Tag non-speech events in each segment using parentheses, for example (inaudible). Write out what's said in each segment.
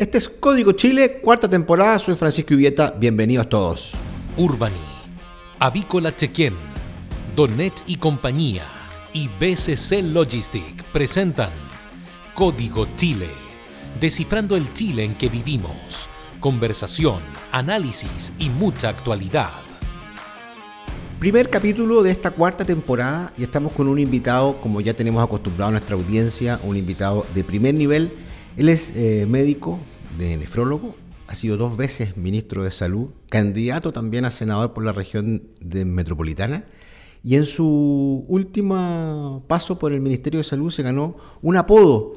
Este es Código Chile, cuarta temporada. Soy Francisco Ubieta. Bienvenidos todos. Urbani, Avícola Chequén, Donet y compañía y BCC Logistic presentan Código Chile, descifrando el Chile en que vivimos. Conversación, análisis y mucha actualidad. Primer capítulo de esta cuarta temporada y estamos con un invitado, como ya tenemos acostumbrado a nuestra audiencia, un invitado de primer nivel. Él es eh, médico, de nefrólogo, ha sido dos veces ministro de Salud, candidato también a senador por la región de metropolitana y en su último paso por el Ministerio de Salud se ganó un apodo.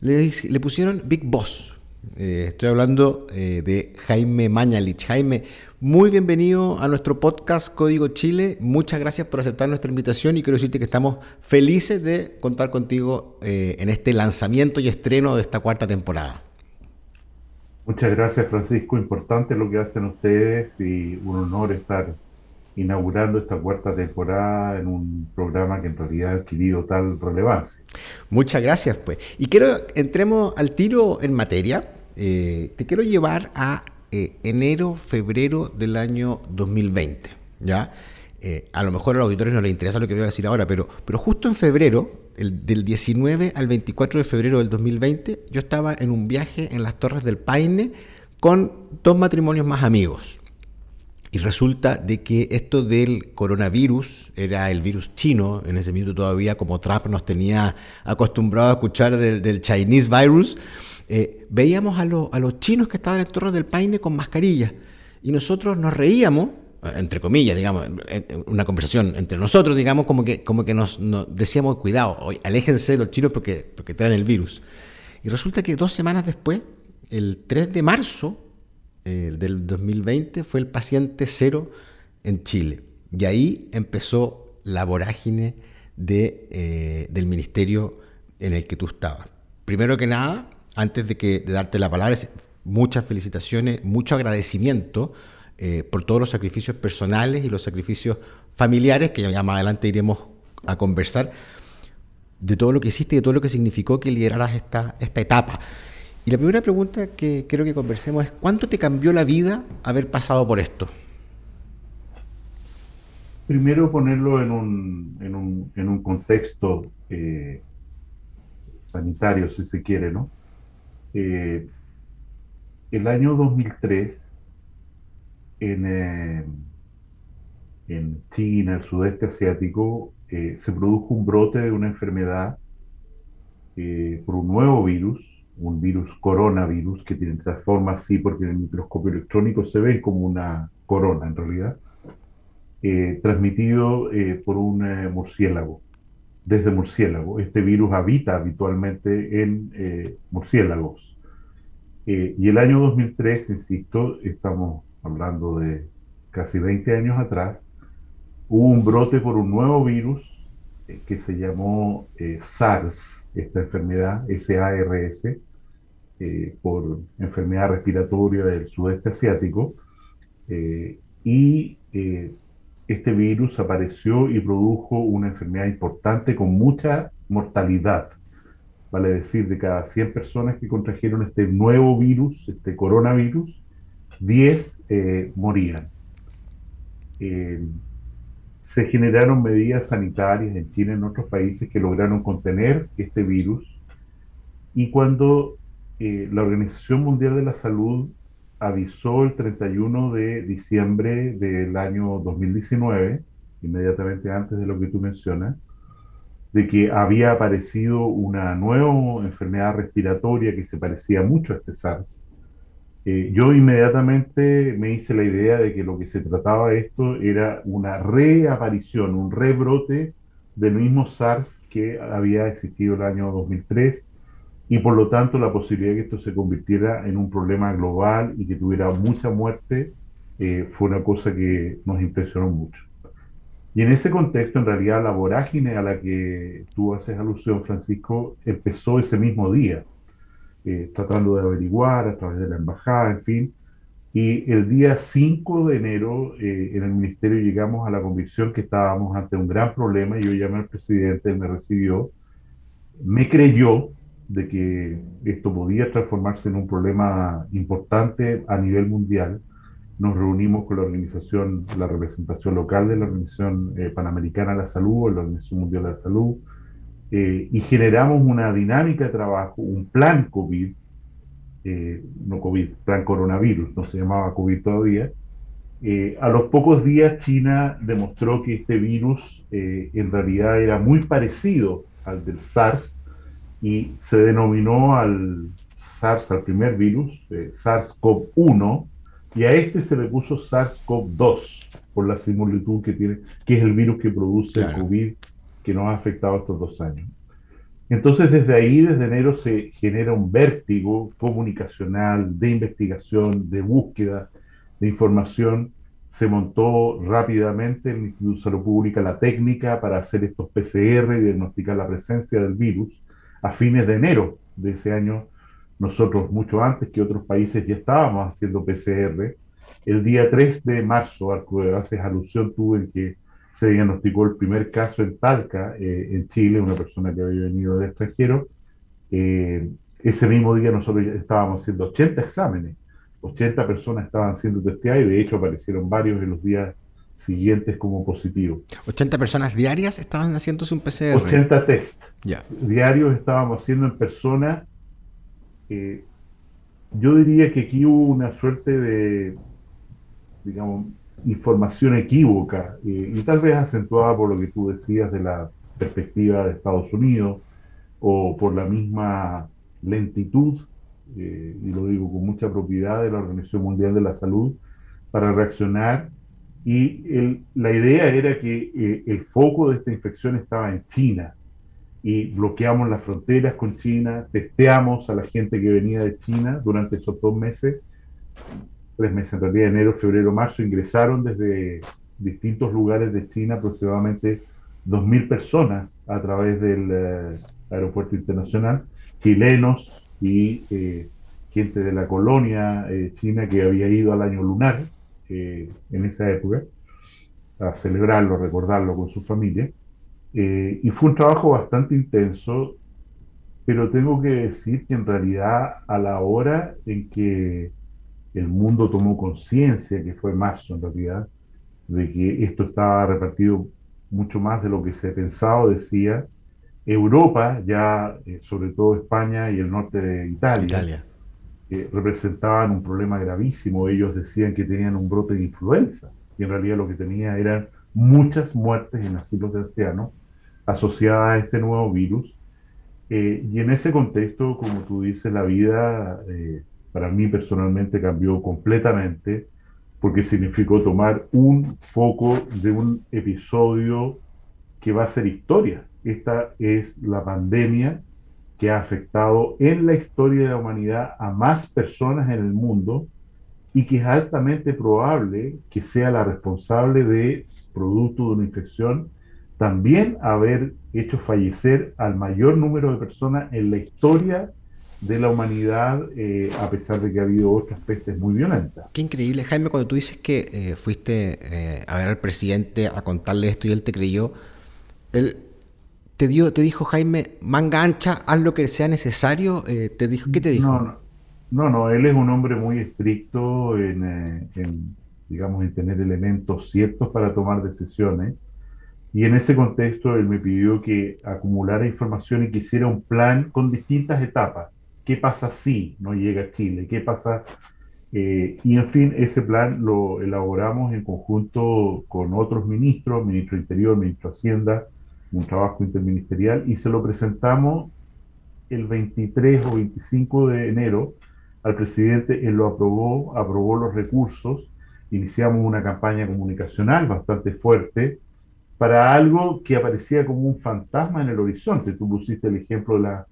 Le, le pusieron Big Boss, eh, estoy hablando eh, de Jaime Mañalich. Jaime, muy bienvenido a nuestro podcast Código Chile. Muchas gracias por aceptar nuestra invitación y quiero decirte que estamos felices de contar contigo eh, en este lanzamiento y estreno de esta cuarta temporada. Muchas gracias, Francisco. Importante lo que hacen ustedes y un honor estar inaugurando esta cuarta temporada en un programa que en realidad ha adquirido tal relevancia. Muchas gracias, pues. Y quiero entremos al tiro en materia. Eh, te quiero llevar a eh, enero, febrero del año 2020, ¿ya? Eh, a lo mejor a los auditores no les interesa lo que voy a decir ahora, pero, pero justo en febrero, el, del 19 al 24 de febrero del 2020, yo estaba en un viaje en las Torres del Paine con dos matrimonios más amigos. Y resulta de que esto del coronavirus era el virus chino, en ese minuto todavía como Trump nos tenía acostumbrado a escuchar del, Chinese virus, eh, veíamos a, a, los chinos que estaban en Torre del Paine con mascarilla y nosotros nos reíamos, entre comillas, digamos, una conversación entre nosotros, digamos, como que, como que nos, decíamos, cuidado, aléjense de los chinos porque, porque traen el virus. Y resulta que dos semanas después, el 3 de marzo, eh, del 2020 fue el paciente cero en Chile. Y ahí empezó la vorágine de, eh, del ministerio en el que tú estabas. Primero que nada, antes de, que, de darte la palabra, muchas felicitaciones, mucho agradecimiento eh, por todos los sacrificios personales y los sacrificios familiares, que ya más adelante iremos a conversar, de todo lo que hiciste y de todo lo que significó que lideraras esta, esta etapa. Y la primera pregunta que quiero que conversemos es, ¿cuánto te cambió la vida haber pasado por esto? Primero ponerlo en un, en un, en un contexto eh, sanitario, si se quiere, ¿no? Eh, el año 2003, en, eh, en China, el sudeste asiático, se produjo un brote de una enfermedad por un nuevo virus un virus coronavirus que tiene esta forma así porque en el microscopio electrónico se ve como una corona en realidad, eh, transmitido eh, por un eh, murciélago, desde murciélago. Este virus habita habitualmente en murciélagos. y el año 2003, insisto, estamos hablando de casi 20 años atrás, hubo un brote por un nuevo virus que se llamó SARS, esta enfermedad, SARS, eh, por enfermedad respiratoria del sudeste asiático, eh, y eh, este virus apareció y produjo una enfermedad importante con mucha mortalidad. Vale decir, de cada 100 personas que contrajeron este nuevo virus, este coronavirus, 10 morían se generaron medidas sanitarias en China y en otros países que lograron contener este virus. Y cuando eh, la Organización Mundial de la Salud avisó el 31 de diciembre del año 2019, inmediatamente antes de lo que tú mencionas, de que había aparecido una nueva enfermedad respiratoria que se parecía mucho a este SARS, eh, yo inmediatamente me hice la idea de que lo que se trataba esto era una reaparición, un rebrote del mismo SARS que había existido el año 2003 y por lo tanto la posibilidad de que esto se convirtiera en un problema global y que tuviera mucha muerte eh, fue una cosa que nos impresionó mucho. Y en ese contexto, en realidad, la vorágine a la que tú haces alusión, Francisco, empezó ese mismo día. Eh, tratando de averiguar a través de la embajada, en fin. Y el día 5 de enero eh, en el ministerio llegamos a la convicción que estábamos ante un gran problema. Yo llamé al presidente, me recibió, me creyó, de que esto podía transformarse en un problema importante a nivel mundial, nos reunimos con la organización, la representación local de la Organización eh, Panamericana de la Salud, o la Organización Mundial de la Salud, eh, y generamos una dinámica de trabajo, un plan COVID, eh, no COVID, plan coronavirus, no se llamaba COVID todavía. a los pocos días China demostró que este virus en realidad era muy parecido al del SARS y se denominó al SARS, al primer virus, SARS-CoV-1, y a este se le puso SARS-CoV-2 por la similitud que tiene, que es el virus que produce el COVID que nos ha afectado estos dos años. Entonces, desde ahí, desde enero, se genera un vértigo comunicacional, de investigación, de búsqueda de información. Se montó rápidamente en el Instituto de Salud Pública la técnica para hacer estos PCR y diagnosticar la presencia del virus a fines de enero de ese año nosotros, mucho antes que otros países, ya estábamos haciendo PCR. El día 3 de marzo, que haces alusión tú en que se diagnosticó el primer caso en Talca, eh, en Chile, una persona que había venido del extranjero. Eh, ese mismo día nosotros estábamos haciendo 80 exámenes, 80 personas estaban siendo testeadas y de hecho aparecieron varios en los días siguientes como positivos. 80 personas diarias estaban haciéndose un PCR. 80 test ya. diarios estábamos haciendo en personas yo diría que aquí hubo una suerte de, digamos, información equívoca eh, y tal vez acentuada por lo que tú decías de la perspectiva de Estados Unidos o por la misma lentitud, eh, y lo digo con mucha propiedad, de la Organización Mundial de la Salud para reaccionar. Y la idea era que eh, el foco de esta infección estaba en China. Y bloqueamos las fronteras con China, testeamos a la gente que venía de China durante esos dos meses, tres meses en realidad, enero, febrero, marzo, ingresaron desde distintos lugares de China aproximadamente 2.000 personas a través del eh, aeropuerto internacional, chilenos y eh, gente de la colonia eh, china que había ido al año lunar en esa época, a celebrarlo, recordarlo con su familia. Eh, y fue un trabajo bastante intenso, pero tengo que decir que en realidad a la hora en que el mundo tomó conciencia, que fue marzo en realidad, de que esto estaba repartido mucho más de lo que se pensaba decía, Europa, ya eh, sobre todo España y el norte de Italia, representaban un problema gravísimo. Ellos decían que tenían un brote de influenza y en realidad lo que tenía eran muchas muertes en asilos de ancianos asociada a este nuevo virus. Eh, y en ese contexto, como tú dices, la vida eh, para mí personalmente cambió completamente porque significó tomar un foco de un episodio que va a ser historia. Esta es la pandemia que ha afectado en la historia de la humanidad a más personas en el mundo y que es altamente probable que sea la responsable de producto de una infección también haber hecho fallecer al mayor número de personas en la historia de la humanidad, eh, a pesar de que ha habido otras pestes muy violentas. Qué increíble, Jaime, cuando tú dices que eh, fuiste eh, a ver al presidente a contarle esto y él te creyó, él te dio, te dijo Jaime, manga ancha, haz lo que sea necesario, te dijo, ¿qué te dijo? No, no, no, él es un hombre muy estricto en, en, digamos, en tener elementos ciertos para tomar decisiones. Y en ese contexto él me pidió que acumulara información y que hiciera un plan con distintas etapas. ¿Qué pasa si no llega a Chile? ¿Qué pasa? Eh, y en fin, ese plan lo elaboramos en conjunto con otros ministros, ministro Interior, ministro Hacienda, un trabajo interministerial, y se lo presentamos el 23 o 25 de enero al presidente, él lo aprobó, aprobó los recursos, iniciamos una campaña comunicacional bastante fuerte, para algo que aparecía como un fantasma en el horizonte. Tú pusiste el ejemplo de, la,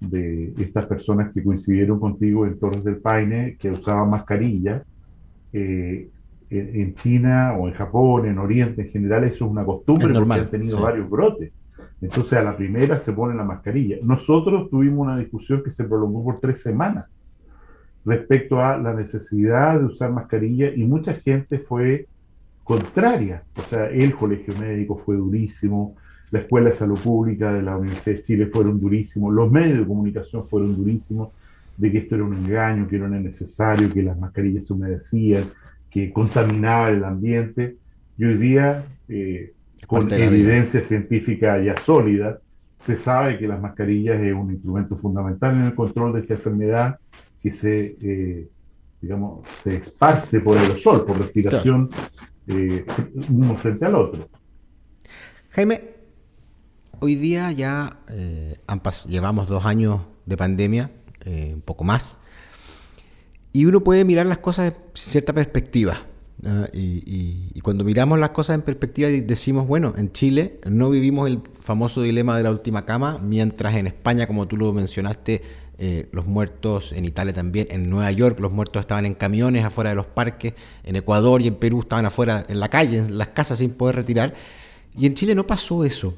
de estas personas que coincidieron contigo en Torres del Paine, que usaban mascarilla. Eh, en China o en Japón, en Oriente en general, eso es una costumbre porque han tenido varios brotes. Entonces a la primera se pone la mascarilla. Nosotros tuvimos una discusión que se prolongó por tres semanas respecto a la necesidad de usar mascarilla y mucha gente fue contraria. O sea, el colegio médico fue durísimo, la Escuela de Salud Pública de la Universidad de Chile fueron durísimos, los medios de comunicación fueron durísimos, de que esto era un engaño, que no era necesario, que las mascarillas se humedecían, que contaminaban el ambiente. Y hoy día, eh, con evidencia científica ya sólida, se sabe que las mascarillas es un instrumento fundamental en el control de esta enfermedad que se, eh, digamos, se esparce por el sol, por respiración, eh, uno frente al otro. Jaime, hoy día ya llevamos dos años de pandemia un poco más. Y uno puede mirar las cosas en cierta perspectiva. Y, cuando miramos las cosas en perspectiva decimos, bueno, en Chile no vivimos el famoso dilema de la última cama, mientras en España, como tú lo mencionaste, eh, los muertos, en Italia también, en Nueva York los muertos estaban en camiones afuera de los parques, en Ecuador y en Perú estaban afuera en la calle, en las casas sin poder retirar. Y en Chile no pasó eso.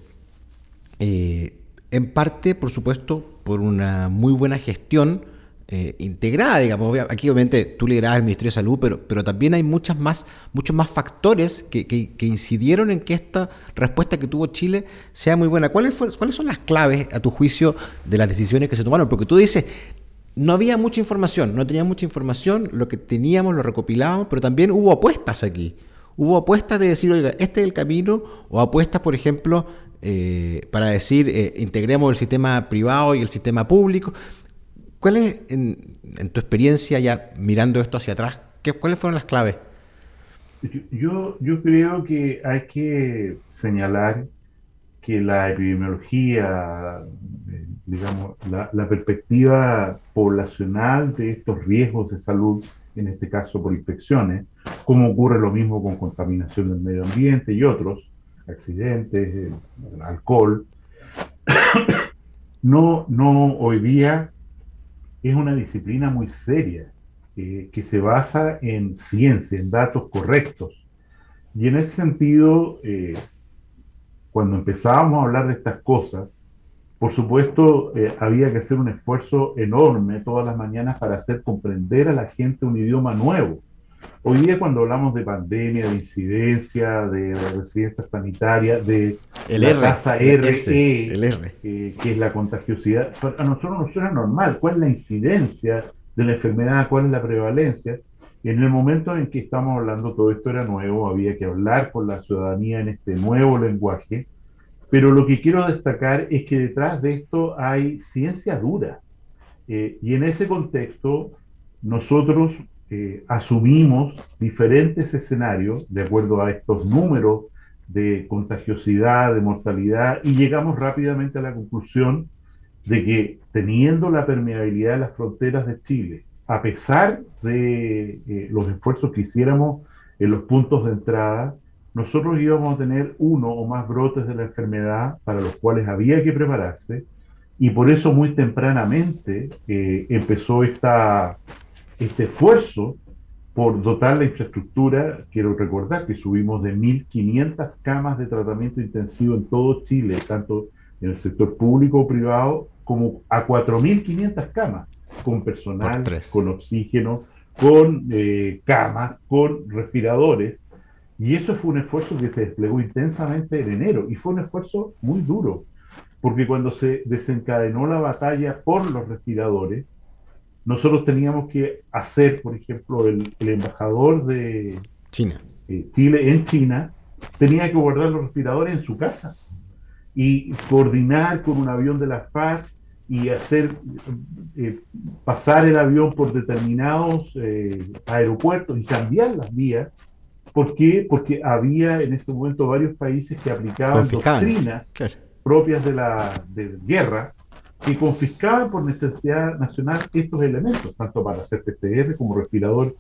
Eh, en parte, por supuesto, por una muy buena gestión eh, integrada, digamos. Aquí obviamente tú liderabas el Ministerio de Salud, pero, pero también hay muchas más, muchos más factores que, que, incidieron en que esta respuesta que tuvo Chile sea muy buena. ¿Cuáles, ¿Cuáles son las claves, a tu juicio, de las decisiones que se tomaron? Porque tú dices, no había mucha información, no tenía mucha información, lo que teníamos lo recopilábamos, pero también hubo apuestas aquí. Hubo apuestas de decir, oiga, este es el camino, o apuestas, por ejemplo, eh, para decir eh, integremos el sistema privado y el sistema público. ¿Cuál es, en, tu experiencia ya mirando esto hacia atrás, ¿qué, cuáles fueron las claves? Yo, yo creo que hay que señalar que la epidemiología, eh, digamos, la, perspectiva poblacional de estos riesgos de salud, en este caso por infecciones, como ocurre lo mismo con contaminación del medio ambiente y otros, accidentes, alcohol. (coughs) no, no, hoy día es una disciplina muy seria que se basa en ciencia, en datos correctos. Y en ese sentido, eh, cuando empezábamos a hablar de estas cosas, por supuesto, eh, había que hacer un esfuerzo enorme todas las mañanas para hacer comprender a la gente un idioma nuevo. Hoy día cuando hablamos de pandemia, de incidencia, de residencia sanitaria, de la tasa RE, eh, que es la contagiosidad, a nosotros nos suena normal. ¿Cuál es la incidencia de la enfermedad? ¿Cuál es la prevalencia? En el momento en que estamos hablando, todo esto era nuevo, había que hablar con la ciudadanía en este nuevo lenguaje, pero lo que quiero destacar es que detrás de esto hay ciencia dura. Eh, y en ese contexto, nosotros eh, asumimos diferentes escenarios de acuerdo a estos números de contagiosidad, de mortalidad, y llegamos rápidamente a la conclusión de que teniendo la permeabilidad de las fronteras de Chile, a pesar de eh, los esfuerzos que hiciéramos en los puntos de entrada, nosotros íbamos a tener uno o más brotes de la enfermedad para los cuales había que prepararse, y por eso muy tempranamente eh, empezó esta este esfuerzo por dotar la infraestructura, quiero recordar que subimos de 1.500 camas de tratamiento intensivo en todo Chile, tanto en el sector público o privado, como a 4.500 camas, con personal, con oxígeno, con eh, camas, con respiradores. Y eso fue un esfuerzo que se desplegó intensamente en enero y fue un esfuerzo muy duro, porque cuando se desencadenó la batalla por los respiradores, nosotros teníamos que hacer, por ejemplo, el, embajador de China. Eh, Chile en China tenía que guardar los respiradores en su casa y coordinar con un avión de la FARC y hacer eh, pasar el avión por determinados eh, aeropuertos y cambiar las vías. ¿Por qué? Porque había en ese momento varios países que aplicaban doctrinas propias de la de guerra que confiscaban por necesidad nacional estos elementos, tanto para hacer PCR como respirador.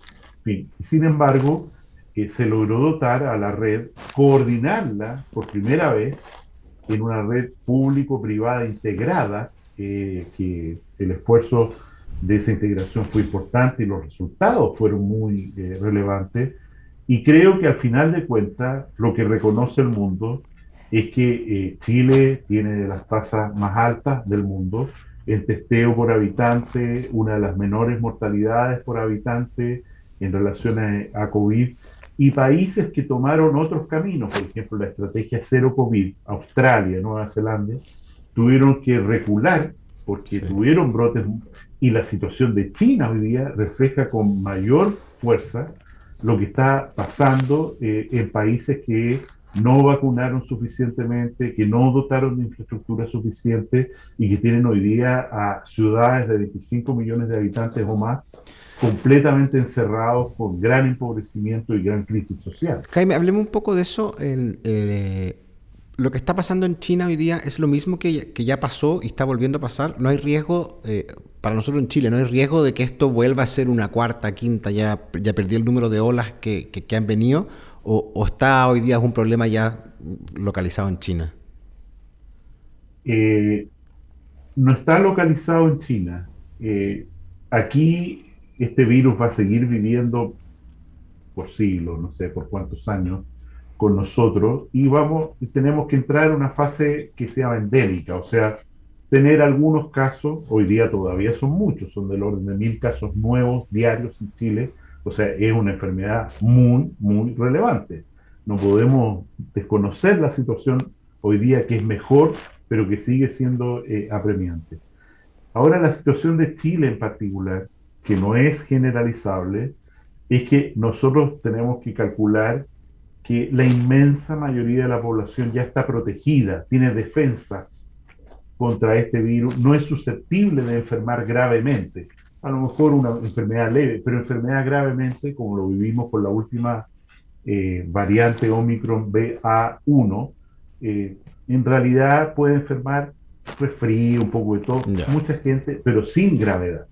Y sin embargo, eh, se logró dotar a la red, coordinarla por primera vez en una red público-privada integrada, eh, que el esfuerzo de esa integración fue importante y los resultados fueron muy eh, relevantes. Y creo que al final de cuentas, lo que reconoce el mundo es que eh, Chile tiene de las tasas más altas del mundo, el testeo por habitante, una de las menores mortalidades por habitante en relación a, COVID, y países que tomaron otros caminos, por ejemplo, la estrategia cero COVID, Australia, Nueva Zelanda, tuvieron que recular porque tuvieron brotes y la situación de China hoy día refleja con mayor fuerza lo que está pasando eh, en países que no vacunaron suficientemente, que no dotaron de infraestructura suficiente y que tienen hoy día a ciudades de 25 millones de habitantes o más completamente encerrados con gran empobrecimiento y gran crisis social. Jaime, hablemos un poco de eso. Eh, lo que está pasando en China hoy día es lo mismo que, ya pasó y está volviendo a pasar. No hay riesgo, eh, para nosotros en Chile, no hay riesgo de que esto vuelva a ser una cuarta, quinta, ya, ya perdí el número de olas que, han venido, o, está hoy día un problema ya localizado en China. Eh, no está localizado en China. Eh, aquí este virus va a seguir viviendo por siglos, no sé por cuántos años, con nosotros y vamos, tenemos que entrar en una fase que sea endémica, o sea, tener algunos casos, hoy día todavía son muchos, son del orden de mil casos nuevos diarios en Chile, o sea, es una enfermedad muy, muy relevante. No podemos desconocer la situación hoy día que es mejor, pero que sigue siendo eh, apremiante. Ahora la situación de Chile en particular, que no es generalizable, es que nosotros tenemos que calcular que la inmensa mayoría de la población ya está protegida, tiene defensas contra este virus, no es susceptible de enfermar gravemente. A lo mejor una enfermedad leve, pero enfermedad gravemente, como lo vivimos con la última eh, variante Omicron BA1, eh, en realidad puede enfermar resfrío, un poco de todo, mucha gente, pero sin gravedad.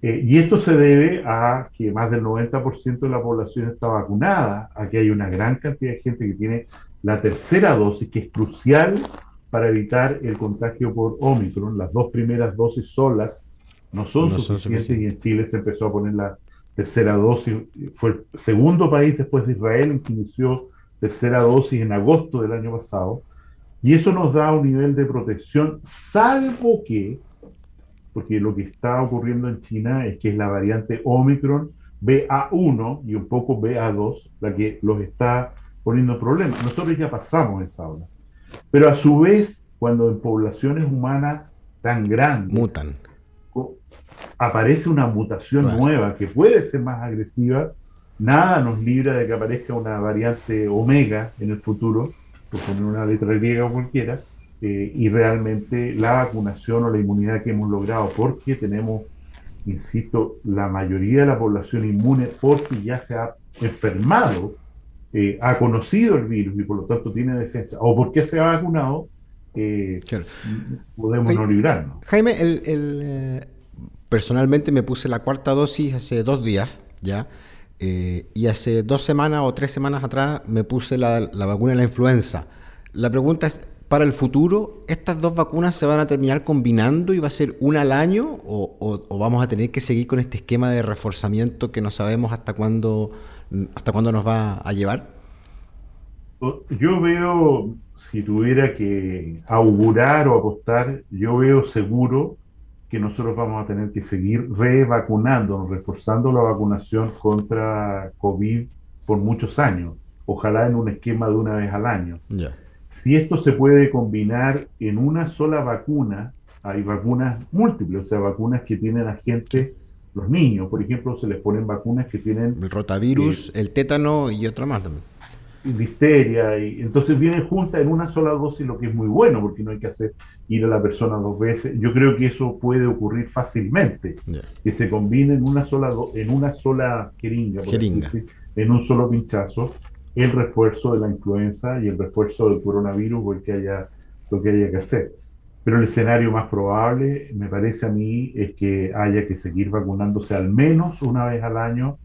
Eh, y esto se debe a que más del 90% de la población está vacunada, a que hay una gran cantidad de gente que tiene la tercera dosis, que es crucial para evitar el contagio por Omicron. Las dos primeras dosis solas no son, suficientes, y en Chile se empezó a poner la tercera dosis. Fue el segundo país después de Israel que inició tercera dosis en agosto del año pasado. Y eso nos da un nivel de protección, salvo que porque lo que está ocurriendo en China es que es la variante Omicron BA1 y un poco BA2 la que los está poniendo problemas. Nosotros ya pasamos esa ola. Pero a su vez, cuando en poblaciones humanas tan grandes mutan, aparece una mutación nueva que puede ser más agresiva, nada nos libra de que aparezca una variante omega en el futuro, por poner una letra griega o cualquiera, eh, y realmente la vacunación o la inmunidad que hemos logrado, porque tenemos, insisto, la mayoría de la población inmune porque ya se ha enfermado, eh, ha conocido el virus y por lo tanto tiene defensa, o porque se ha vacunado, eh, podemos no librarnos. Jaime, el, personalmente me puse la cuarta dosis hace dos días, ¿ya? y hace dos semanas o tres semanas atrás me puse la, la vacuna de la influenza. La pregunta es, para el futuro, ¿estas dos vacunas se van a terminar combinando y va a ser una al año? ¿O, vamos a tener que seguir con este esquema de reforzamiento que no sabemos hasta cuándo, hasta cuándo nos va a llevar? Yo veo, si tuviera que augurar o apostar, yo veo seguro que nosotros vamos a tener que seguir revacunándonos, reforzando la vacunación contra COVID por muchos años. Ojalá en un esquema de una vez al año. Si esto se puede combinar en una sola vacuna, hay vacunas múltiples, o sea, vacunas que tienen agentes, los niños, por ejemplo, se les ponen vacunas que tienen... El rotavirus, eh, el tétano y otra más también. Listeria, y entonces vienen juntas en una sola dosis, lo que es muy bueno, porque no hay que hacer ir a la persona dos veces. Yo creo que eso puede ocurrir fácilmente, que se combine en una sola, en una sola jeringa, en un solo pinchazo, el refuerzo de la influenza y el refuerzo del coronavirus o el que haya, lo que haya que hacer. Pero el escenario más probable, me parece a mí, es que haya que seguir vacunándose al menos una vez al año,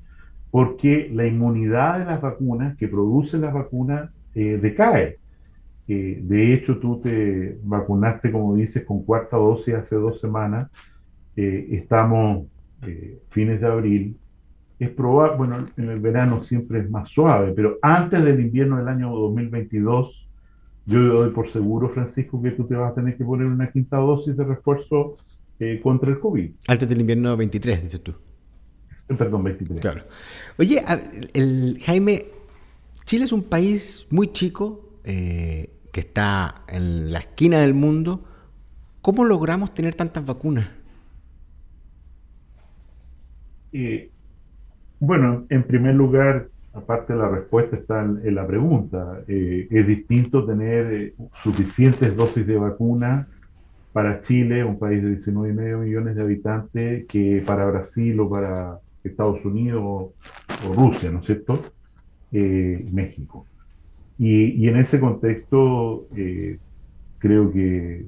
porque la inmunidad de las vacunas que producen las vacunas eh, decae. Eh, de hecho, tú te vacunaste, como dices, con cuarta dosis hace dos semanas. Eh, estamos fines de abril es probable, bueno, en el verano siempre es más suave, pero antes del invierno del año 2022, yo doy por seguro, Francisco, que tú te vas a tener que poner una quinta dosis de refuerzo eh, contra el COVID. Antes del invierno 23, dices tú. (laughs) Perdón, 23. Claro. Oye, el, Jaime, Chile es un país muy chico, eh, que está en la esquina del mundo. ¿Cómo logramos tener tantas vacunas? bueno, en primer lugar, aparte de la respuesta está en, la pregunta. Eh, es distinto tener eh, suficientes dosis de vacuna para Chile, un país de 19,5 millones de habitantes, que para Brasil o para Estados Unidos o, Rusia, ¿no es cierto? Eh, México. Y, en ese contexto, creo que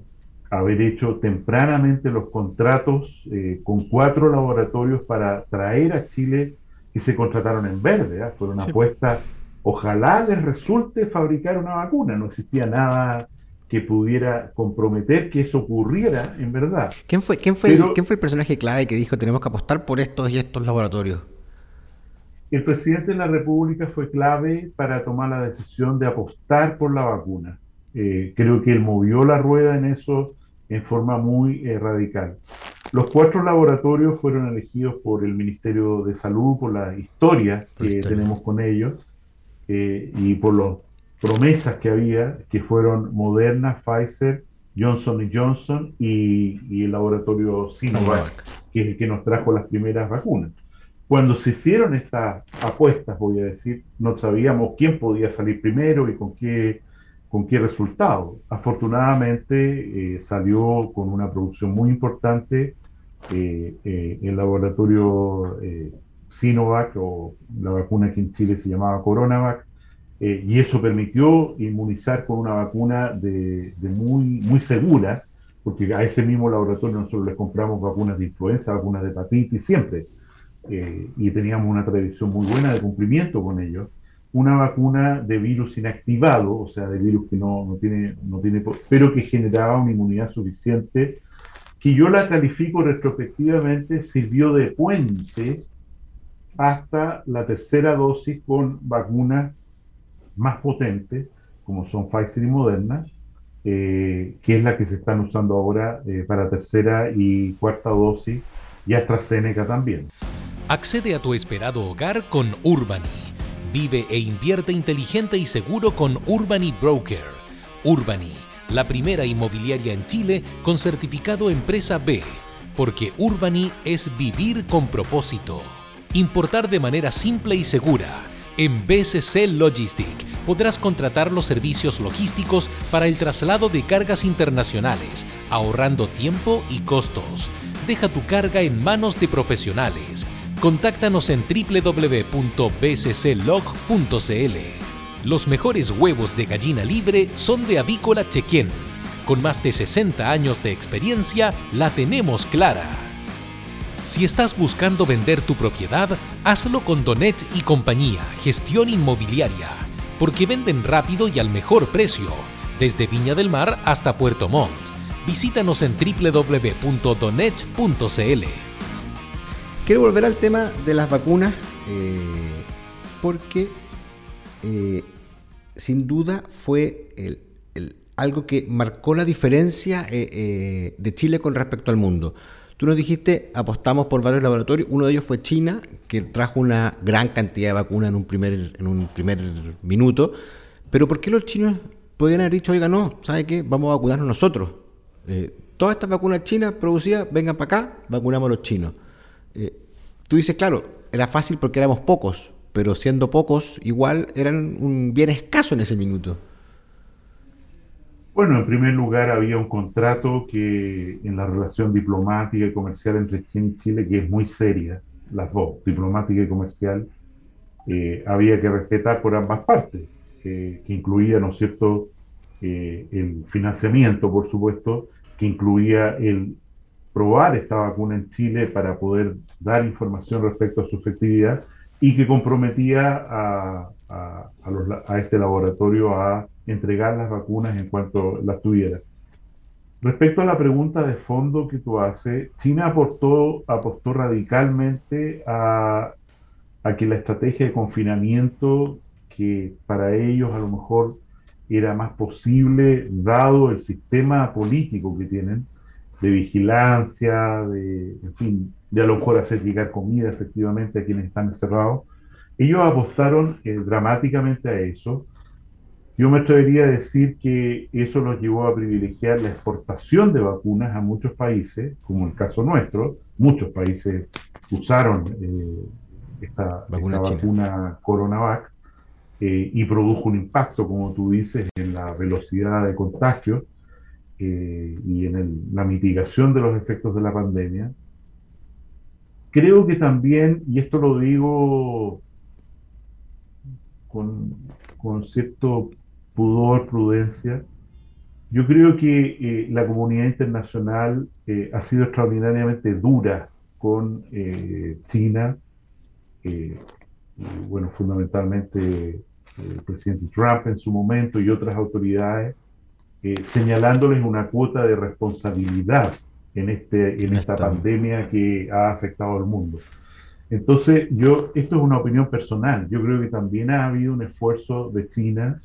haber hecho tempranamente los contratos con cuatro laboratorios para traer a Chile y se contrataron en verde, ¿eh? fue una apuesta. Ojalá les resulte fabricar una vacuna, no existía nada que pudiera comprometer que eso ocurriera en verdad. ¿Quién fue, quién fue, el, ¿quién fue el personaje clave que dijo tenemos que apostar por estos y estos laboratorios? El presidente de la República fue clave para tomar la decisión de apostar por la vacuna. Eh, creo que él movió la rueda en eso en forma muy eh, radical. Los cuatro laboratorios fueron elegidos por el Ministerio de Salud, por la historia que tenemos con ellos eh, y por las promesas que había, que fueron Moderna, Pfizer, Johnson Johnson y, el laboratorio Sinovac, que es el que nos trajo las primeras vacunas. Cuando se hicieron estas apuestas, voy a decir, no sabíamos quién podía salir primero y con qué con qué resultado. Afortunadamente eh, salió con una producción muy importante eh, eh, el laboratorio Sinovac o la vacuna que en Chile se llamaba Coronavac y eso permitió inmunizar con una vacuna de, muy, muy segura porque a ese mismo laboratorio nosotros les compramos vacunas de influenza, vacunas de hepatitis, siempre. y teníamos una tradición muy buena de cumplimiento con ellos una vacuna de virus inactivado, o sea, de virus que no, no, tiene, no tiene, pero que generaba una inmunidad suficiente, que yo la califico retrospectivamente, sirvió de puente hasta la tercera dosis con vacunas más potentes, como son Pfizer y Moderna, eh, que es la que se están usando ahora eh, para tercera y cuarta dosis, y AstraZeneca también. Accede a tu esperado hogar con Urbani Vive e invierte inteligente y seguro con Urbany Broker. Urbany, la primera inmobiliaria en Chile con certificado Empresa B, porque Urbany es vivir con propósito. Importar de manera simple y segura. En BCC Logistic podrás contratar los servicios logísticos para el traslado de cargas internacionales, ahorrando tiempo y costos. Deja tu carga en manos de profesionales Contáctanos en www.bcclog.cl. Los mejores huevos de gallina libre son de Avícola Chequén. Con más de 60 años de experiencia, la tenemos clara. Si estás buscando vender tu propiedad, hazlo con Donet y compañía, gestión inmobiliaria, porque venden rápido y al mejor precio, desde Viña del Mar hasta Puerto Montt. Visítanos en www.donet.cl. Quiero volver al tema de las vacunas eh, porque eh, sin duda fue algo que marcó la diferencia eh, de Chile con respecto al mundo. Tú nos dijiste, apostamos por varios laboratorios, uno de ellos fue China, que trajo una gran cantidad de vacunas en un primer, en un primer minuto, pero ¿por qué los chinos podían haber dicho, oiga, no, ¿sabe qué? Vamos a vacunarnos nosotros. todas estas vacunas chinas producidas, vengan para acá, vacunamos a los chinos. Eh, tú dices, claro, era fácil porque éramos pocos, pero siendo pocos, igual eran un bien escaso en ese minuto. Bueno, en primer lugar había un contrato que en la relación diplomática y comercial entre China y Chile que es muy seria, las dos, diplomática y comercial, eh, había que respetar por ambas partes, que incluía, ¿no es cierto?, eh, el financiamiento, por supuesto, que incluía el probar esta vacuna en Chile para poder dar información respecto a su efectividad y que comprometía a, a, este laboratorio a entregar las vacunas en cuanto las tuviera. Respecto a la pregunta de fondo que tú haces, China aportó, apostó radicalmente a, a que la estrategia de confinamiento, que para ellos a lo mejor era más posible, dado el sistema político que tienen, de vigilancia, de, en fin, de a lo mejor hacer llegar comida efectivamente a quienes están encerrados, Ellos apostaron eh, dramáticamente a eso. Yo me atrevería a decir que eso los llevó a privilegiar la exportación de vacunas a muchos países, como el caso nuestro. Muchos países usaron eh, esta, vacuna Coronavac eh, y produjo un impacto, como tú dices, en la velocidad de contagio eh, y en la mitigación de los efectos de la pandemia. Creo que también, y esto lo digo con, con cierto pudor, prudencia, yo creo que eh, la comunidad internacional ha sido extraordinariamente dura con China, bueno, fundamentalmente el presidente Trump en su momento y otras autoridades, eh, señalándoles una cuota de responsabilidad en, este, en esta pandemia que ha afectado al mundo. Entonces, yo, esto es una opinión personal, yo creo que también ha habido un esfuerzo de China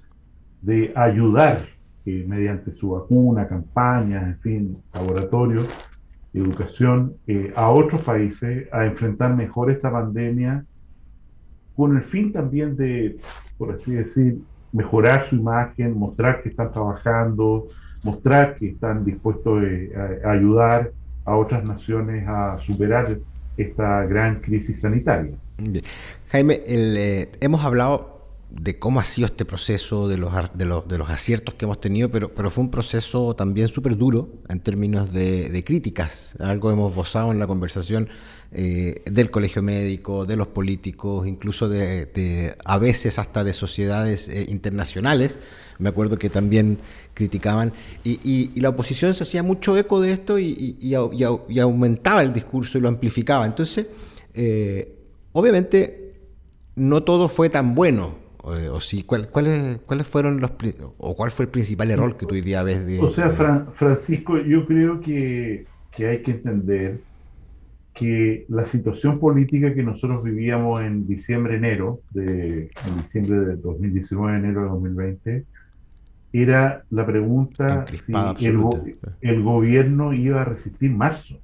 de ayudar eh, mediante su vacuna, campañas, en fin, laboratorios, educación, eh, a otros países a enfrentar mejor esta pandemia con el fin también de, por así decir, mejorar su imagen, mostrar que están trabajando, mostrar que están dispuestos eh, a, ayudar a otras naciones a superar esta gran crisis sanitaria. Jaime, eh, hemos hablado de cómo ha sido este proceso, de los, de los, de los aciertos que hemos tenido, pero, pero fue un proceso también súper duro en términos de, críticas. Algo hemos gozado en la conversación eh, del colegio médico, de los políticos, incluso de, a veces hasta de sociedades eh, internacionales. Me acuerdo que también criticaban. Y, la oposición se hacía mucho eco de esto y, aumentaba el discurso y lo amplificaba. Entonces, eh, obviamente, no todo fue tan bueno o, sí, ¿cuáles, ¿cuáles fueron los o cuál fue el principal error que tú hoy día ves de... O sea, Francisco, yo creo que, hay que entender que la situación política que nosotros vivíamos en diciembre, enero, de, en diciembre de 2019, enero de 2020, era la pregunta si el, gobierno iba a resistir marzo.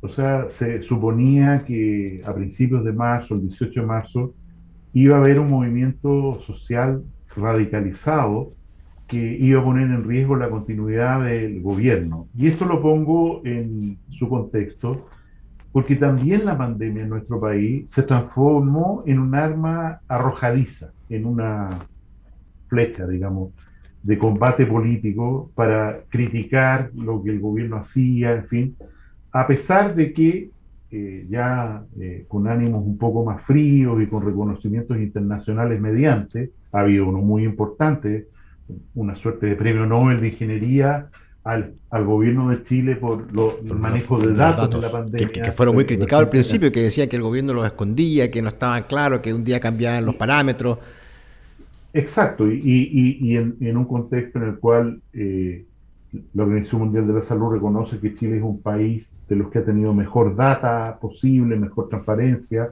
O sea, se suponía que a principios de marzo, el 18 de marzo, iba a haber un movimiento social radicalizado que iba a poner en riesgo la continuidad del gobierno. Y esto lo pongo en su contexto, porque también la pandemia en nuestro país se transformó en un arma arrojadiza, en una flecha, digamos, de combate político para criticar lo que el gobierno hacía, en fin, a pesar de que eh, ya eh, con ánimos un poco más fríos y con reconocimientos internacionales mediante, ha habido uno muy importante, una suerte de premio Nobel de Ingeniería al, al gobierno de Chile por lo, el manejo de datos, de la pandemia. Que, fueron muy criticados al principio, que decían que el gobierno los escondía, que no estaban claros, que un día cambiaban los parámetros. Exacto, y, y, y en, en, un contexto en el cual eh, la Organización Mundial de la Salud reconoce que Chile es un país de los que ha tenido mejor data posible, mejor transparencia,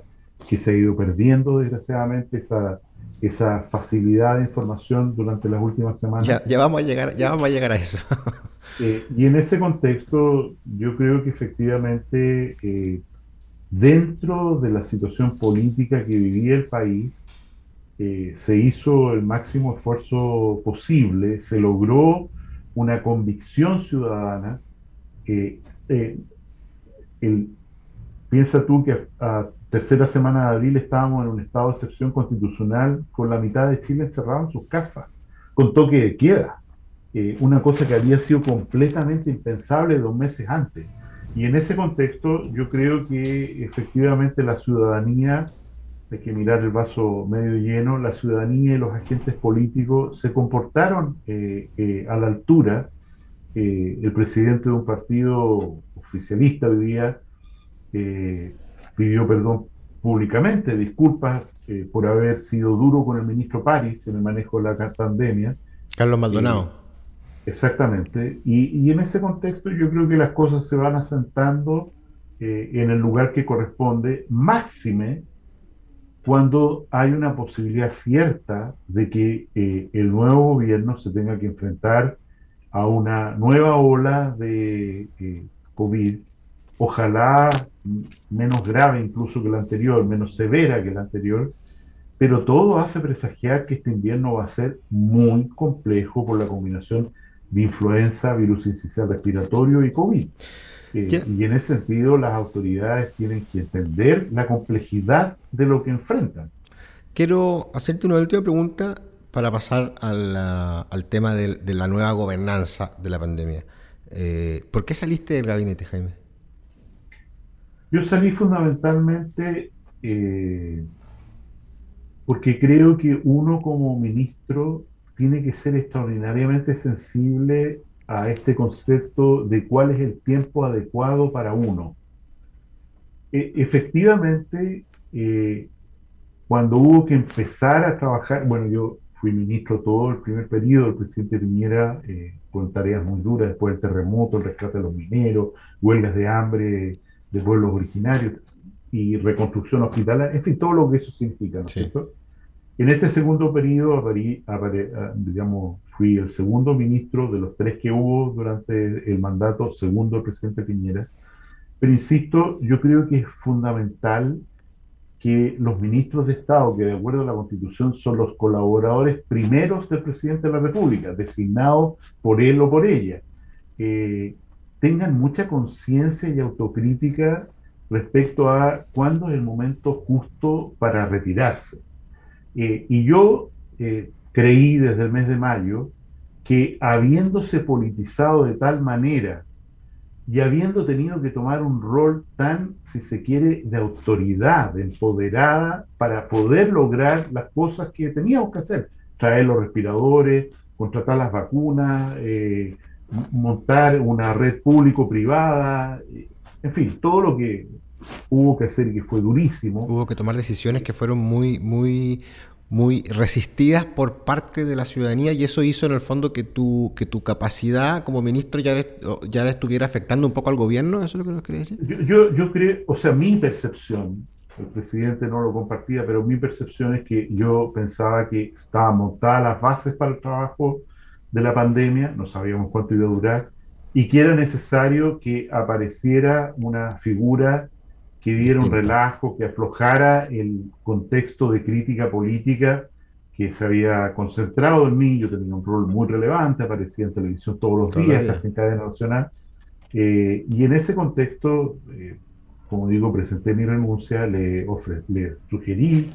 que se ha ido perdiendo desgraciadamente esa, esa facilidad de información durante las últimas semanas. Ya, vamos, a llegar, ya vamos a llegar a eso. (laughs) Eh, y en ese contexto, yo creo que efectivamente, eh, dentro de la situación política que vivía el país, eh, se hizo el máximo esfuerzo posible, se logró una convicción ciudadana. que eh, piensa tú que a, tercera semana de abril estábamos en un estado de excepción constitucional con la mitad de Chile encerrado en sus casas, con toque de queda. Eh, una cosa que había sido completamente impensable dos meses antes. Y en ese contexto yo creo que efectivamente la ciudadanía hay que mirar el vaso medio lleno, la ciudadanía y los agentes políticos se comportaron eh, eh, a la altura. Eh, el presidente de un partido oficialista hoy día pidió perdón públicamente, disculpas por haber sido duro con el ministro París en el manejo de la pandemia. Carlos Maldonado. exactamente. Y, y, en ese contexto yo creo que las cosas se van asentando en el lugar que corresponde, máxime cuando hay una posibilidad cierta de que eh, el nuevo gobierno se tenga que enfrentar a una nueva ola de eh, COVID, ojalá menos grave incluso que la anterior, menos severa que la anterior, pero todo hace presagiar que este invierno va a ser muy complejo por la combinación de influenza, virus incisional respiratorio y COVID. Eh, y en ese sentido las autoridades tienen que entender la complejidad de lo que enfrentan. Quiero hacerte una última pregunta para pasar al tema de, la nueva gobernanza de la pandemia. Eh, ¿Por qué saliste del gabinete, Jaime? Yo salí fundamentalmente eh, porque creo que uno como ministro tiene que ser extraordinariamente sensible a este concepto de cuál es el tiempo adecuado para uno. E, efectivamente, eh, cuando hubo que empezar a trabajar, bueno, yo fui ministro todo el primer periodo, el presidente Piñera, eh, con tareas muy duras después del terremoto, el rescate de los mineros, huelgas de hambre de pueblos originarios y reconstrucción hospitalaria, en fin, todo lo que eso significa, ¿no es cierto? En este segundo periodo, digamos, fui el segundo ministro de los tres que hubo durante el mandato segundo del presidente Piñera. Pero insisto, yo creo que es fundamental que los ministros de Estado, que de acuerdo a la Constitución son los colaboradores primeros del presidente de la República, designados por él o por ella, eh, tengan mucha conciencia y autocrítica respecto a cuándo es el momento justo para retirarse. Eh, y yo eh, creí desde el mes de mayo que habiéndose politizado de tal manera y habiendo tenido que tomar un rol tan, si se quiere, de autoridad, empoderada, para poder lograr las cosas que teníamos que hacer, traer los respiradores, contratar las vacunas, eh, montar una red público-privada, en fin, todo lo que hubo que hacer y que fue durísimo. Hubo que tomar decisiones que fueron muy, muy, muy resistidas por parte de la ciudadanía y eso hizo en el fondo que tu, que tu capacidad como ministro ya, ya estuviera afectando un poco al gobierno, ¿eso es lo que nos quiere decir? Yo, yo, creo, o sea, mi percepción, el presidente no lo compartía, pero mi percepción es que yo pensaba que estaban montadas las bases para el trabajo de la pandemia, no sabíamos cuánto iba a durar, y que era necesario que apareciera una figura que diera un relajo, que aflojara el contexto de crítica política que se había concentrado en mí. Yo tenía un rol muy relevante, aparecía en televisión todos los días, casi en cadena nacional. Eh, y en ese contexto, eh, como digo, presenté mi renuncia, le, le sugerí,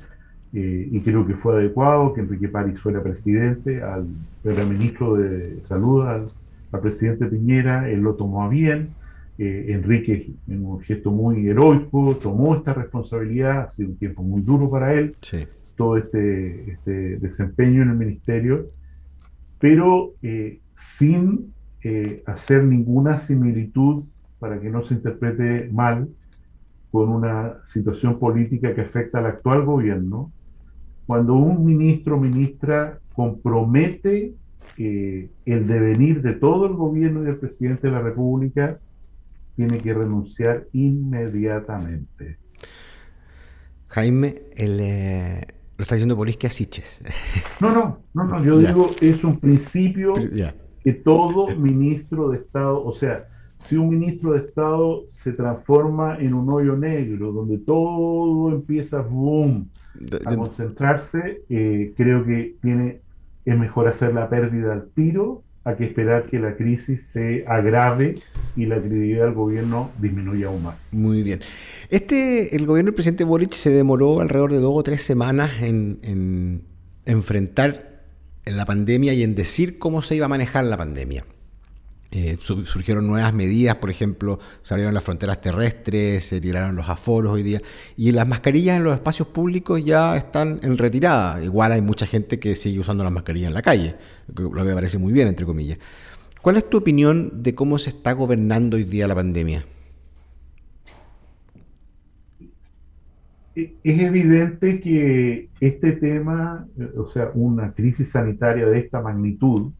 eh, y creo que fue adecuado que Enrique París fuera presidente, al, era ministro de Salud, al, al presidente Piñera, él lo tomó a bien. Eh, Enrique, en un gesto muy heroico, tomó esta responsabilidad, ha sido un tiempo muy duro para él, todo este, este, desempeño en el ministerio, pero eh, sin eh, hacer ninguna similitud, para que no se interprete mal, con una situación política que afecta al actual gobierno, cuando un ministro o ministra compromete el devenir de todo el gobierno y del presidente de la República, tiene que renunciar inmediatamente. Jaime, el, eh, lo está diciendo Boris que asiches. No, no, no, no, yo digo, es un principio que todo ministro de Estado, o sea, si un ministro de Estado se transforma en un hoyo negro, donde todo empieza boom, a concentrarse, eh, creo que tiene, es mejor hacer la pérdida al tiro a que esperar que la crisis se agrave y la credibilidad del gobierno disminuya aún más. Muy bien. Este, el gobierno del presidente Boric se demoró alrededor de dos o tres semanas en, en enfrentar la pandemia y en decir cómo se iba a manejar la pandemia. Eh, surgieron nuevas medidas, por ejemplo, se abrieron las fronteras terrestres, se tiraron los aforos hoy día, y las mascarillas en los espacios públicos ya están en retirada. Igual hay mucha gente que sigue usando las mascarillas en la calle, lo que me parece muy bien, entre comillas. ¿Cuál es tu opinión de cómo se está gobernando hoy día la pandemia? Es evidente que este tema, eh, o sea, una crisis sanitaria de esta magnitud,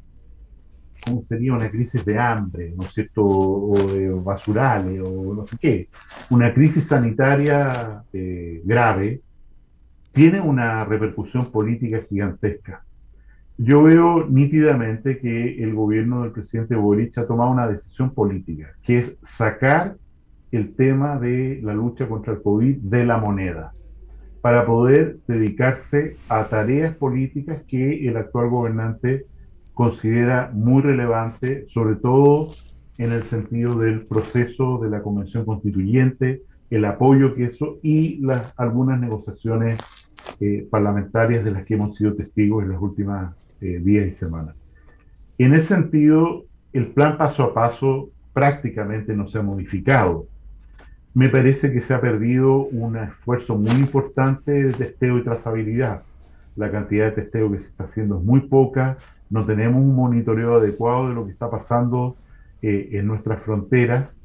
como sería una crisis de hambre, ¿no es cierto?, o de basurales, o no sé qué, una crisis sanitaria eh, grave, tiene una repercusión política gigantesca. Yo veo nítidamente que el gobierno del presidente Boric ha tomado una decisión política, que es sacar el tema de la lucha contra el COVID de la moneda. para poder dedicarse a tareas políticas que el actual gobernante considera muy relevante, sobre todo en el sentido del proceso de la Convención Constituyente, el apoyo que eso y las algunas negociaciones eh, parlamentarias de las que hemos sido testigos en las últimas eh, días y semanas. En ese sentido, el plan paso a paso prácticamente no se ha modificado. Me parece que se ha perdido un esfuerzo muy importante de testeo y trazabilidad. La cantidad de testeo que se está haciendo es muy poca, no tenemos un monitoreo adecuado de lo que está pasando eh, en nuestras fronteras.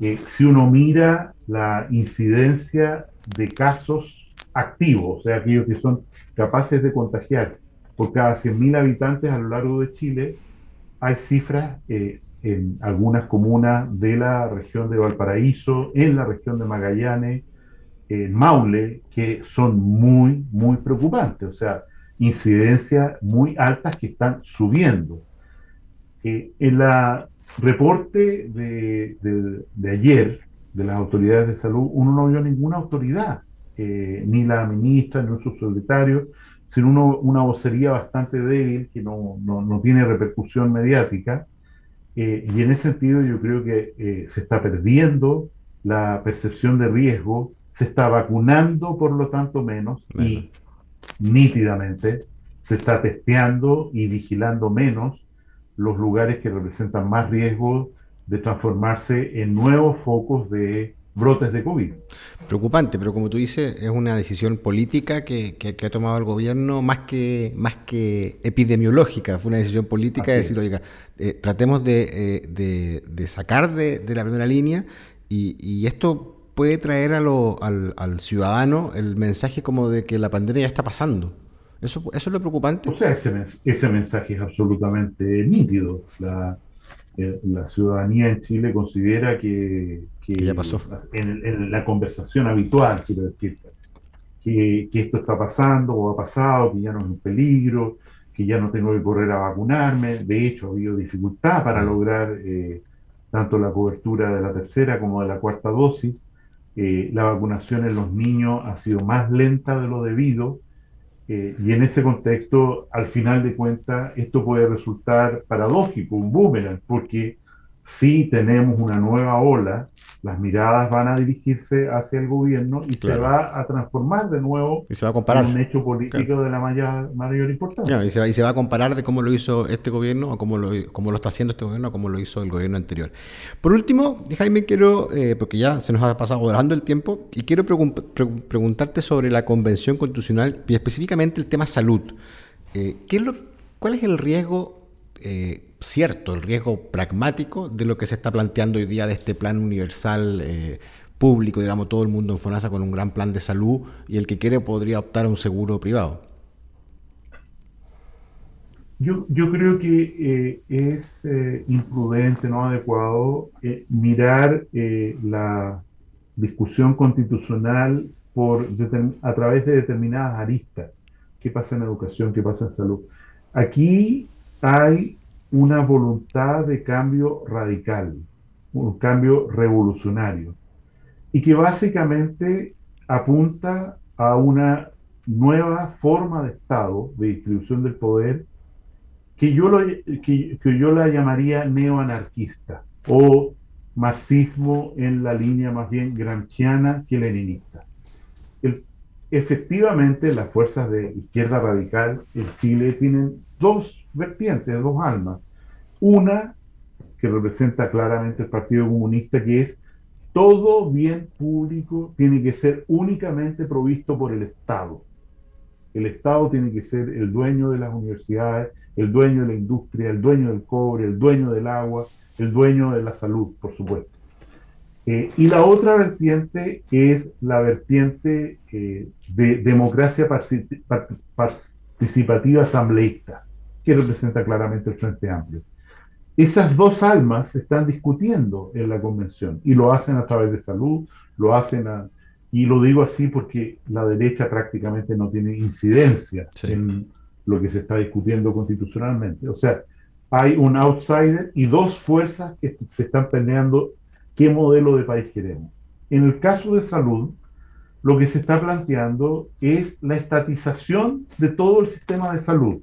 Eh, si uno mira la incidencia de casos activos, o sea, aquellos que son capaces de contagiar por cada 100.000 habitantes a lo largo de Chile, hay cifras eh, en algunas comunas de la región de Valparaíso, en la región de Magallanes, en Maule, que son muy, muy preocupantes. O sea, incidencias muy altas que están subiendo. Eh, en la reporte de, ayer de las autoridades de salud, uno no vio ninguna autoridad, eh, ni la ministra, ni un subsecretario, sino uno, una vocería bastante débil que no, no, no tiene repercusión mediática. Eh, y en ese sentido yo creo que se está perdiendo la percepción de riesgo, se está vacunando por lo tanto menos, nítidamente se está testeando y vigilando menos los lugares que representan más riesgo de transformarse en nuevos focos de brotes de COVID. Preocupante, pero como tú dices, es una decisión política que, que, ha tomado el gobierno más que, más que epidemiológica, fue una decisión política de decir, oiga, eh, tratemos de, eh, de, de, sacar de, de, la primera línea y, y esto puede traer a lo, al, al, ciudadano el mensaje como de que la pandemia ya está pasando. ¿Eso, eso es lo preocupante? O sea, ese, ese mensaje es absolutamente nítido. La, eh, la, ciudadanía en Chile considera que, que, ya pasó. En, en, la conversación habitual, quiero decir, que, que, esto está pasando o ha pasado, que ya no es un peligro, que ya no tengo que correr a vacunarme. De hecho, ha habido dificultad para lograr eh, tanto la cobertura de la tercera como de la cuarta dosis. Eh, la vacunación en los niños ha sido más lenta de lo debido eh, y en ese contexto, al final de cuentas, esto puede resultar paradójico, un boomerang, porque si tenemos una nueva ola, las miradas van a dirigirse hacia el gobierno y se va a transformar de nuevo y se va a comparar. en un hecho político de la mayor, mayor importancia. y, se va, y, se va, a comparar de cómo lo hizo este gobierno o cómo lo, cómo lo está haciendo este gobierno o cómo lo hizo el gobierno anterior. Por último, Jaime, quiero, eh, porque ya se nos ha pasado volando el tiempo, y quiero pregun pre preguntarte sobre la Convención Constitucional y específicamente el tema salud. Eh, ¿qué es lo, ¿Cuál es el riesgo? Eh, cierto, el riesgo pragmático de lo que se está planteando hoy día de este plan universal eh, público, digamos, todo el mundo en FONASA con un gran plan de salud y el que quiere podría optar a un seguro privado. Yo, yo creo que eh, es eh, imprudente, no adecuado, mirar la discusión constitucional por, a través de determinadas aristas. ¿Qué pasa en educación? ¿Qué pasa en salud? Aquí hay una voluntad de cambio radical, un cambio revolucionario, y que básicamente apunta a una nueva forma de Estado, de distribución del poder, que yo, lo, que, yo la llamaría neoanarquista o marxismo en la línea más bien gramsciana que leninista. Efectivamente, las fuerzas de izquierda radical en Chile tienen dos vertientes, dos almas. Una que representa claramente el Partido Comunista, que es todo bien público tiene que ser únicamente provisto por el Estado. El Estado tiene que ser el dueño de las universidades, el dueño de la industria, el dueño del cobre, el dueño del agua, el dueño de la salud, por supuesto. Eh, y la otra vertiente es la vertiente eh, de democracia participativa asambleísta que representa claramente el Frente Amplio. Esas dos almas se están discutiendo en la convención y lo hacen a través de salud, lo hacen a, y lo digo así porque la derecha prácticamente no tiene incidencia sí. en lo que se está discutiendo constitucionalmente. O sea, hay un outsider y dos fuerzas que se están peleando qué modelo de país queremos. En el caso de salud, lo que se está planteando es la estatización de todo el sistema de salud.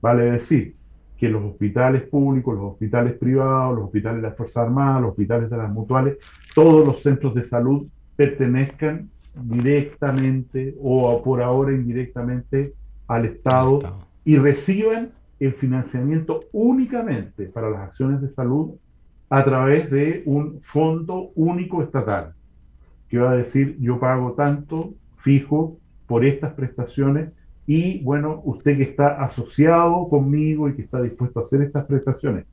Vale decir, que los hospitales públicos, los hospitales privados, los hospitales de las Fuerzas Armadas, los hospitales de las mutuales, todos los centros de salud pertenezcan directamente o por ahora indirectamente al Estado, y reciban el financiamiento únicamente para las acciones de salud a través de un fondo único estatal, que va a decir yo pago tanto fijo por estas prestaciones y bueno, usted que está asociado conmigo y que está dispuesto a hacer estas prestaciones,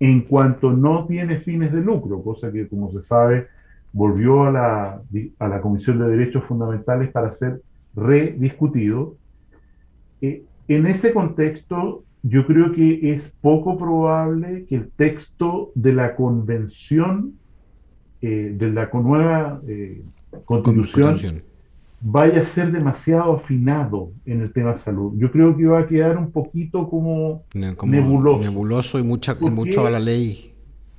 en cuanto no tiene fines de lucro, cosa que como se sabe volvió a la, a la Comisión de Derechos Fundamentales para ser rediscutido, eh, en ese contexto yo creo que es poco probable que el texto de la convención, eh, de la nueva eh, constitución, vaya a ser demasiado afinado en el tema salud. Yo creo que va a quedar un poquito como, nebuloso. Nebuloso y mucha, mucho a la ley.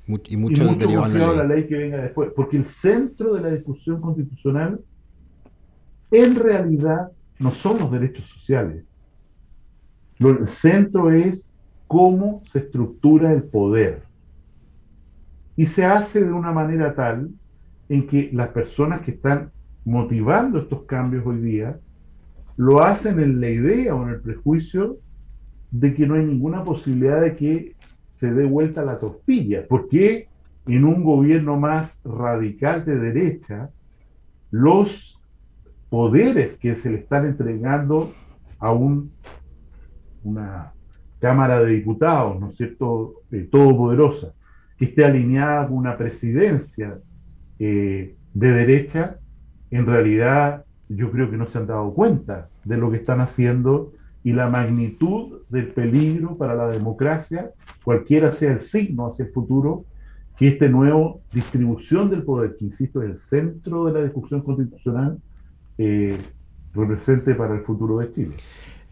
Y mucho, y mucho a la ley. que venga después. Porque el centro de la discusión constitucional en realidad no son los derechos sociales. el centro es cómo se estructura el poder. Y se hace de una manera tal en que las personas que están motivando estos cambios hoy día, lo hacen en la idea o en el prejuicio de que no hay ninguna posibilidad de que se dé vuelta la tortilla. Porque en un gobierno más radical de derecha, los poderes que se le están entregando a un, una Cámara de Diputados, ¿no es cierto?, eh, todopoderosa, que esté alineada con una presidencia eh, de derecha, en realidad yo creo que no se han dado cuenta de lo que están haciendo y la magnitud del peligro para la democracia, cualquiera sea el signo hacia el futuro, que esta nueva distribución del poder, que insisto es el centro de la discusión constitucional, eh, represente para el futuro de Chile.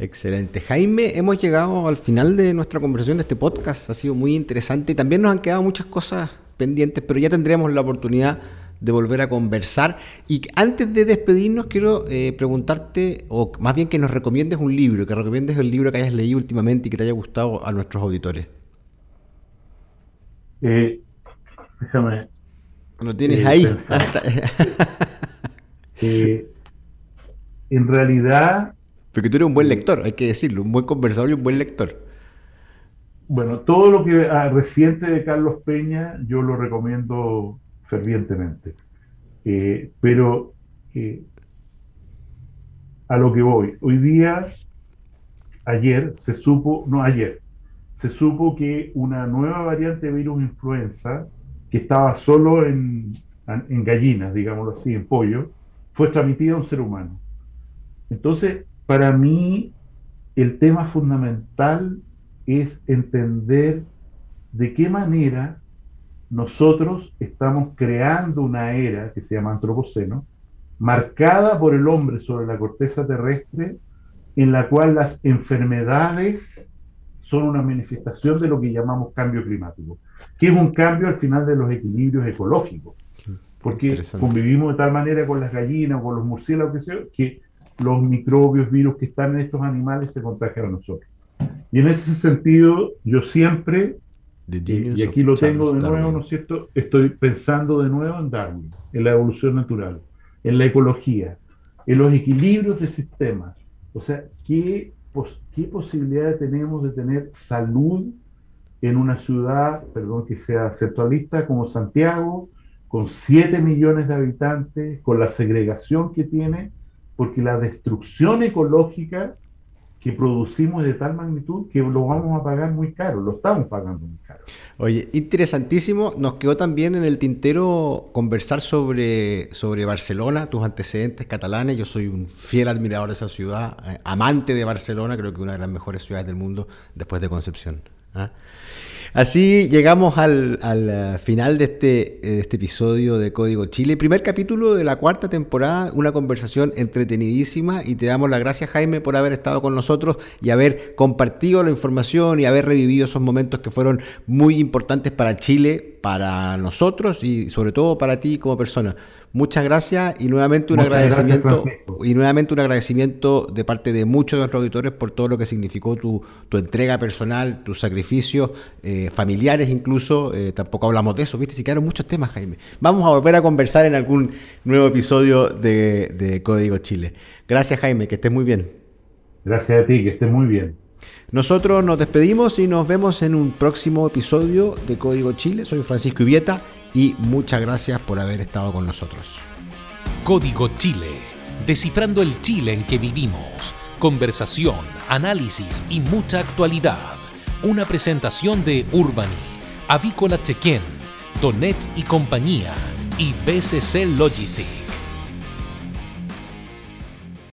Excelente. Jaime, hemos llegado al final de nuestra conversación de este podcast. Ha sido muy interesante y también nos han quedado muchas cosas pendientes, pero ya tendremos la oportunidad de volver a conversar. Y antes de despedirnos, quiero eh, preguntarte, o más bien que nos recomiendes un libro, que recomiendes el libro que hayas leído últimamente y que te haya gustado a nuestros auditores. Eh, déjame. Lo tienes eh, ahí. (laughs) en realidad. Porque tú eres un buen lector, hay que decirlo, un buen conversador y un buen lector. Bueno, todo lo que ah, reciente de Carlos Peña, yo lo recomiendo fervientemente. Eh, pero eh, a lo que voy, hoy día, ayer se supo, no ayer, se supo que una nueva variante de virus influenza, que estaba solo en, en gallinas, digámoslo así, en pollo, fue transmitida a un ser humano. Entonces, para mí, el tema fundamental es entender de qué manera nosotros estamos creando una era que se llama antropoceno, marcada por el hombre sobre la corteza terrestre, en la cual las enfermedades son una manifestación de lo que llamamos cambio climático, que es un cambio al final de los equilibrios ecológicos, porque convivimos de tal manera con las gallinas o con los murciélagos que, que los microbios, virus que están en estos animales se contagian a nosotros. Y en ese sentido, yo siempre y aquí lo tengo de nuevo, ¿no es cierto? Estoy pensando de nuevo en Darwin, en la evolución natural, en la ecología, en los equilibrios de sistemas. O sea, ¿qué, qué posibilidad tenemos de tener salud en una ciudad, perdón que sea centralista, como Santiago, con 7 millones de habitantes, con la segregación que tiene, porque la destrucción ecológica que producimos de tal magnitud que lo vamos a pagar muy caro, lo estamos pagando muy caro. Oye, interesantísimo. Nos quedó también en el tintero conversar sobre, sobre Barcelona, tus antecedentes catalanes. Yo soy un fiel admirador de esa ciudad, eh, amante de Barcelona, creo que una de las mejores ciudades del mundo después de Concepción. ¿ah? Así llegamos al, eh, final de este, de este episodio de Código Chile, primer capítulo de la cuarta temporada, una conversación entretenidísima y te damos las gracias Jaime por haber estado con nosotros y haber compartido la información y haber revivido esos momentos que fueron muy importantes para Chile, para nosotros y sobre todo para ti como persona. Muchas gracias y nuevamente un agradecimiento y nuevamente un agradecimiento de parte de muchos de nuestros auditores por todo lo que significó tu, entrega personal, tus sacrificios eh, familiares incluso. Eh, tampoco hablamos de eso, viste, si quedaron muchos temas, Jaime. Vamos a volver a conversar en algún nuevo episodio de, de Código Chile. Gracias, Jaime, que estés muy bien. Gracias a ti, que estés muy bien. Nosotros nos despedimos y nos vemos en un próximo episodio de Código Chile. Soy Francisco Ivieta y muchas gracias por haber estado con nosotros. Código Chile, descifrando el Chile en que vivimos. Conversación, análisis y mucha actualidad. Una presentación de Urbani, Avícola Chequén, Donet y compañía y BCC Logistics.